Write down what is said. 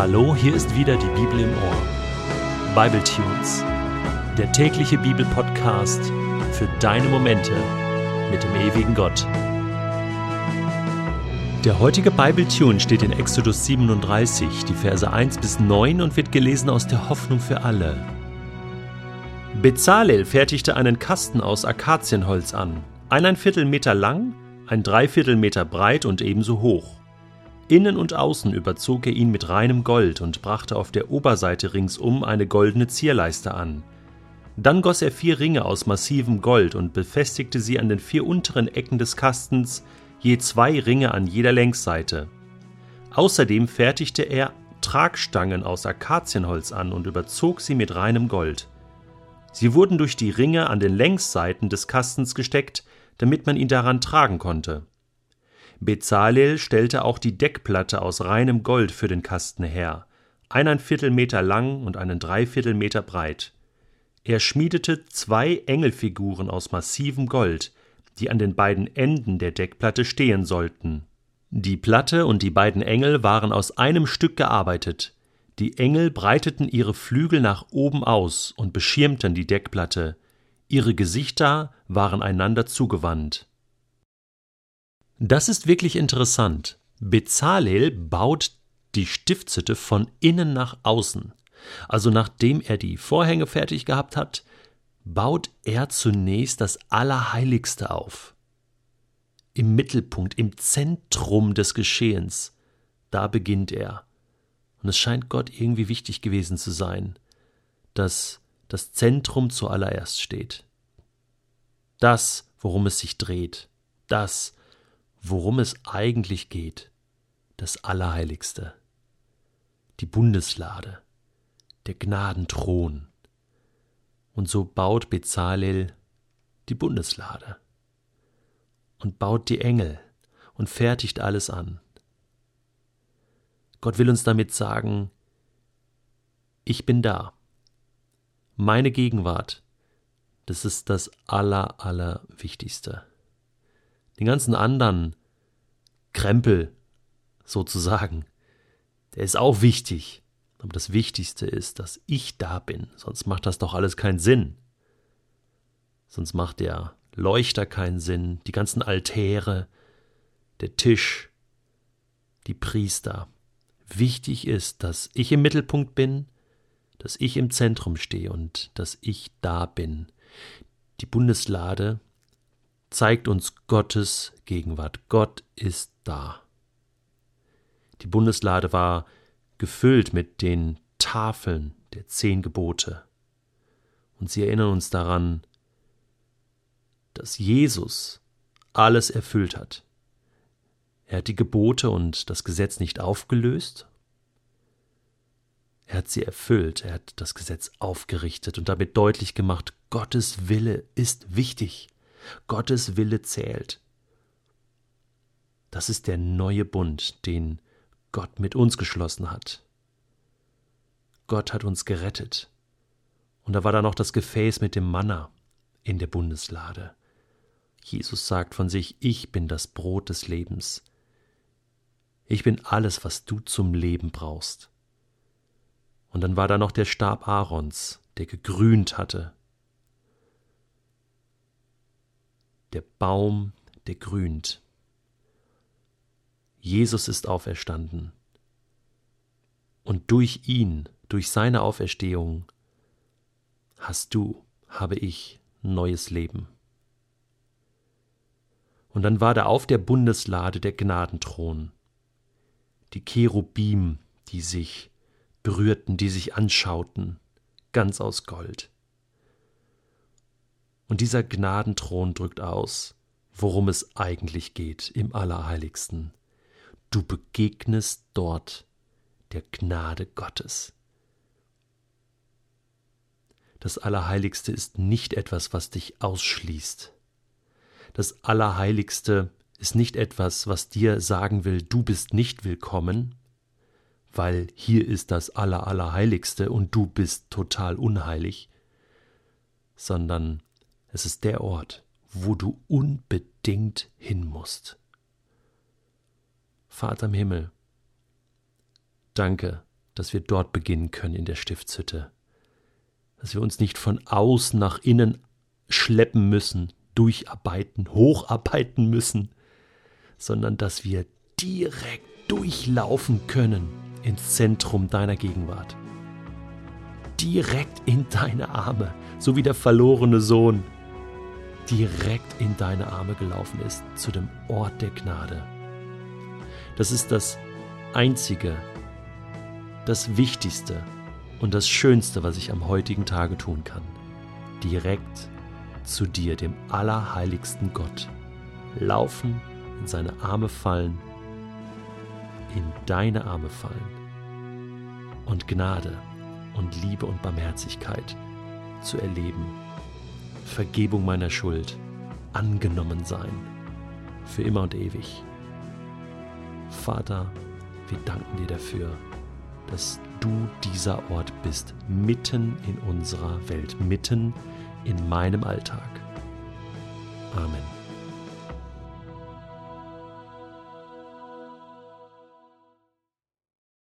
Hallo, hier ist wieder die Bibel im Ohr. Bible Tunes, der tägliche Bibelpodcast für deine Momente mit dem ewigen Gott. Der heutige Bible Tune steht in Exodus 37, die Verse 1 bis 9 und wird gelesen aus der Hoffnung für alle. Bezalel fertigte einen Kasten aus Akazienholz an, eineinviertel Meter lang, ein Dreiviertel Meter breit und ebenso hoch. Innen und außen überzog er ihn mit reinem Gold und brachte auf der Oberseite ringsum eine goldene Zierleiste an. Dann goss er vier Ringe aus massivem Gold und befestigte sie an den vier unteren Ecken des Kastens, je zwei Ringe an jeder Längsseite. Außerdem fertigte er Tragstangen aus Akazienholz an und überzog sie mit reinem Gold. Sie wurden durch die Ringe an den Längsseiten des Kastens gesteckt, damit man ihn daran tragen konnte. Bezalel stellte auch die Deckplatte aus reinem Gold für den Kasten her, eineinviertel Meter lang und einen Dreiviertel Meter breit. Er schmiedete zwei Engelfiguren aus massivem Gold, die an den beiden Enden der Deckplatte stehen sollten. Die Platte und die beiden Engel waren aus einem Stück gearbeitet. Die Engel breiteten ihre Flügel nach oben aus und beschirmten die Deckplatte. Ihre Gesichter waren einander zugewandt. Das ist wirklich interessant. Bezalel baut die Stiftshütte von innen nach außen. Also nachdem er die Vorhänge fertig gehabt hat, baut er zunächst das Allerheiligste auf. Im Mittelpunkt, im Zentrum des Geschehens, da beginnt er. Und es scheint Gott irgendwie wichtig gewesen zu sein, dass das Zentrum zuallererst steht. Das, worum es sich dreht, das, worum es eigentlich geht, das Allerheiligste, die Bundeslade, der Gnadenthron. Und so baut Bezalel die Bundeslade und baut die Engel und fertigt alles an. Gott will uns damit sagen, ich bin da. Meine Gegenwart, das ist das Aller, Allerwichtigste. Den ganzen anderen Krempel sozusagen, der ist auch wichtig. Aber das Wichtigste ist, dass ich da bin. Sonst macht das doch alles keinen Sinn. Sonst macht der Leuchter keinen Sinn, die ganzen Altäre, der Tisch, die Priester. Wichtig ist, dass ich im Mittelpunkt bin, dass ich im Zentrum stehe und dass ich da bin. Die Bundeslade zeigt uns Gottes Gegenwart. Gott ist da. Die Bundeslade war gefüllt mit den Tafeln der zehn Gebote. Und sie erinnern uns daran, dass Jesus alles erfüllt hat. Er hat die Gebote und das Gesetz nicht aufgelöst, er hat sie erfüllt, er hat das Gesetz aufgerichtet und damit deutlich gemacht, Gottes Wille ist wichtig. Gottes Wille zählt. Das ist der neue Bund, den Gott mit uns geschlossen hat. Gott hat uns gerettet. Und da war da noch das Gefäß mit dem Manna in der Bundeslade. Jesus sagt von sich, ich bin das Brot des Lebens. Ich bin alles, was du zum Leben brauchst. Und dann war da noch der Stab Aarons, der gegrünt hatte, der Baum, der grünt. Jesus ist auferstanden. Und durch ihn, durch seine Auferstehung, hast du, habe ich neues Leben. Und dann war da auf der Bundeslade der Gnadenthron, die Cherubim, die sich berührten, die sich anschauten, ganz aus Gold. Und dieser Gnadenthron drückt aus, worum es eigentlich geht im Allerheiligsten. Du begegnest dort der Gnade Gottes. Das Allerheiligste ist nicht etwas, was dich ausschließt. Das Allerheiligste ist nicht etwas, was dir sagen will, du bist nicht willkommen, weil hier ist das Aller Allerheiligste und du bist total unheilig, sondern es ist der Ort, wo du unbedingt hin musst. Vater im Himmel, danke, dass wir dort beginnen können in der Stiftshütte. Dass wir uns nicht von außen nach innen schleppen müssen, durcharbeiten, hocharbeiten müssen, sondern dass wir direkt durchlaufen können ins Zentrum deiner Gegenwart. Direkt in deine Arme, so wie der verlorene Sohn direkt in deine Arme gelaufen ist, zu dem Ort der Gnade. Das ist das Einzige, das Wichtigste und das Schönste, was ich am heutigen Tage tun kann. Direkt zu dir, dem allerheiligsten Gott, laufen, in seine Arme fallen, in deine Arme fallen und Gnade und Liebe und Barmherzigkeit zu erleben, Vergebung meiner Schuld, angenommen sein, für immer und ewig. Vater, wir danken dir dafür, dass du dieser Ort bist, mitten in unserer Welt, mitten in meinem Alltag. Amen.